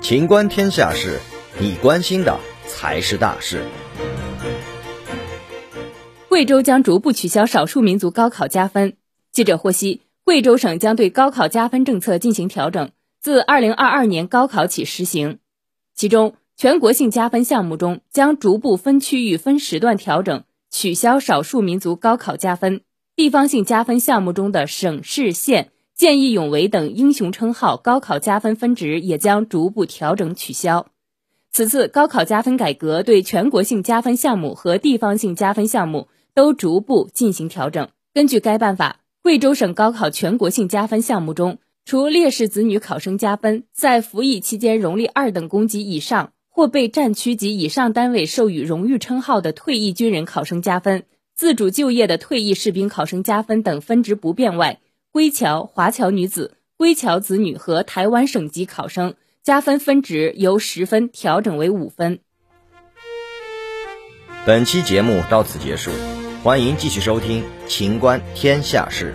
情观天下事，你关心的才是大事。贵州将逐步取消少数民族高考加分。记者获悉，贵州省将对高考加分政策进行调整，自二零二二年高考起实行。其中，全国性加分项目中将逐步分区域、分时段调整，取消少数民族高考加分；地方性加分项目中的省市县见义勇为等英雄称号高考加分分值也将逐步调整取消。此次高考加分改革对全国性加分项目和地方性加分项目都逐步进行调整。根据该办法，贵州省高考全国性加分项目中，除烈士子女考生加分，在服役期间荣立二等功及以上。或被战区及以上单位授予荣誉称号的退役军人考生加分，自主就业的退役士兵考生加分等分值不变外，归侨、华侨女子、归侨子女和台湾省级考生加分分值由十分调整为五分。本期节目到此结束，欢迎继续收听《秦观天下事》。